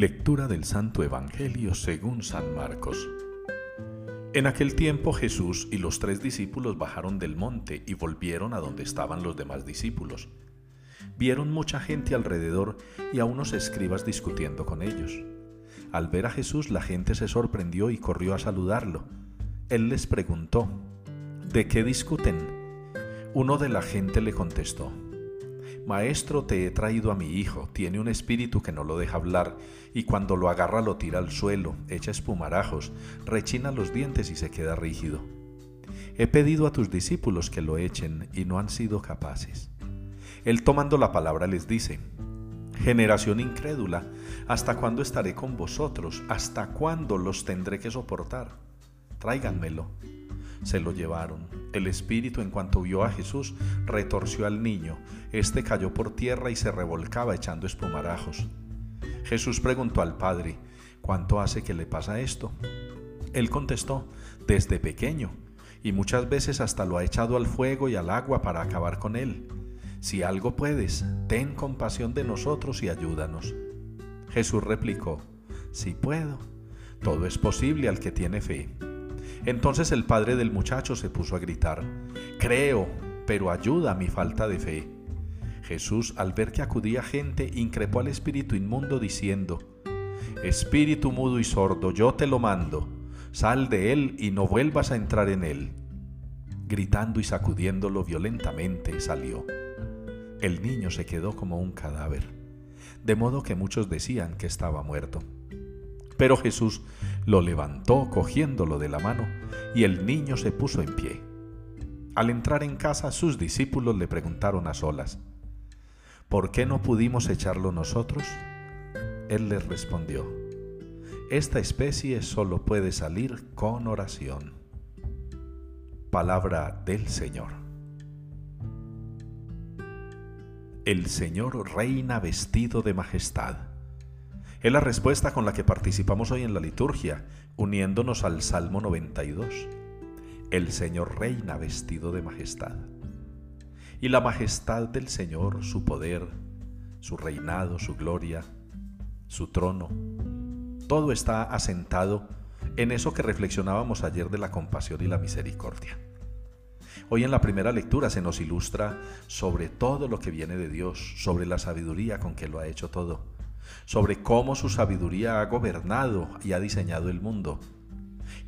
Lectura del Santo Evangelio según San Marcos. En aquel tiempo Jesús y los tres discípulos bajaron del monte y volvieron a donde estaban los demás discípulos. Vieron mucha gente alrededor y a unos escribas discutiendo con ellos. Al ver a Jesús la gente se sorprendió y corrió a saludarlo. Él les preguntó, ¿de qué discuten? Uno de la gente le contestó, Maestro, te he traído a mi hijo, tiene un espíritu que no lo deja hablar, y cuando lo agarra lo tira al suelo, echa espumarajos, rechina los dientes y se queda rígido. He pedido a tus discípulos que lo echen y no han sido capaces. Él tomando la palabra les dice, Generación incrédula, ¿hasta cuándo estaré con vosotros? ¿Hasta cuándo los tendré que soportar? Tráiganmelo. Se lo llevaron. El espíritu, en cuanto vio a Jesús, retorció al niño. Este cayó por tierra y se revolcaba echando espumarajos. Jesús preguntó al padre, ¿cuánto hace que le pasa esto? Él contestó, desde pequeño, y muchas veces hasta lo ha echado al fuego y al agua para acabar con él. Si algo puedes, ten compasión de nosotros y ayúdanos. Jesús replicó, si puedo, todo es posible al que tiene fe. Entonces el padre del muchacho se puso a gritar, Creo, pero ayuda a mi falta de fe. Jesús, al ver que acudía gente, increpó al espíritu inmundo diciendo, Espíritu mudo y sordo, yo te lo mando, sal de él y no vuelvas a entrar en él. Gritando y sacudiéndolo violentamente, salió. El niño se quedó como un cadáver, de modo que muchos decían que estaba muerto. Pero Jesús lo levantó cogiéndolo de la mano y el niño se puso en pie. Al entrar en casa sus discípulos le preguntaron a solas, ¿por qué no pudimos echarlo nosotros? Él les respondió, esta especie solo puede salir con oración. Palabra del Señor. El Señor reina vestido de majestad es la respuesta con la que participamos hoy en la liturgia, uniéndonos al Salmo 92. El Señor reina vestido de majestad. Y la majestad del Señor, su poder, su reinado, su gloria, su trono, todo está asentado en eso que reflexionábamos ayer de la compasión y la misericordia. Hoy en la primera lectura se nos ilustra sobre todo lo que viene de Dios, sobre la sabiduría con que lo ha hecho todo sobre cómo su sabiduría ha gobernado y ha diseñado el mundo.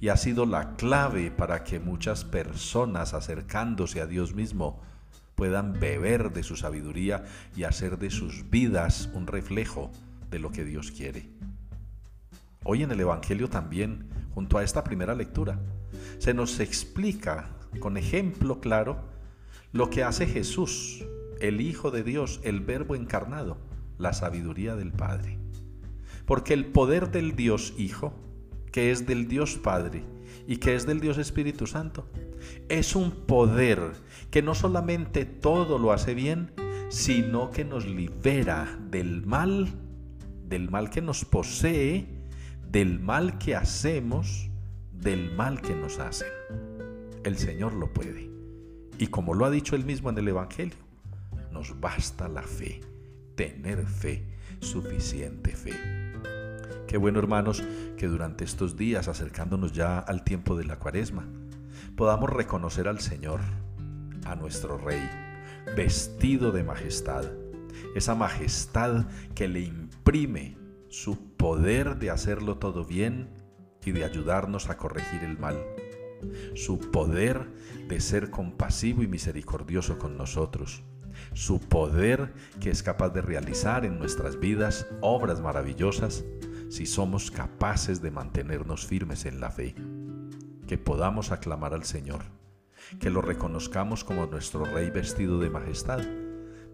Y ha sido la clave para que muchas personas acercándose a Dios mismo puedan beber de su sabiduría y hacer de sus vidas un reflejo de lo que Dios quiere. Hoy en el Evangelio también, junto a esta primera lectura, se nos explica con ejemplo claro lo que hace Jesús, el Hijo de Dios, el Verbo encarnado la sabiduría del Padre. Porque el poder del Dios Hijo, que es del Dios Padre y que es del Dios Espíritu Santo, es un poder que no solamente todo lo hace bien, sino que nos libera del mal, del mal que nos posee, del mal que hacemos, del mal que nos hacen. El Señor lo puede. Y como lo ha dicho él mismo en el Evangelio, nos basta la fe tener fe, suficiente fe. Qué bueno hermanos que durante estos días, acercándonos ya al tiempo de la cuaresma, podamos reconocer al Señor, a nuestro Rey, vestido de majestad, esa majestad que le imprime su poder de hacerlo todo bien y de ayudarnos a corregir el mal, su poder de ser compasivo y misericordioso con nosotros, su poder que es capaz de realizar en nuestras vidas obras maravillosas si somos capaces de mantenernos firmes en la fe. Que podamos aclamar al Señor, que lo reconozcamos como nuestro Rey vestido de majestad,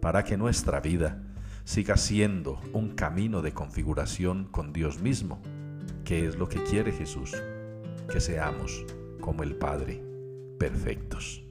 para que nuestra vida siga siendo un camino de configuración con Dios mismo, que es lo que quiere Jesús, que seamos como el Padre, perfectos.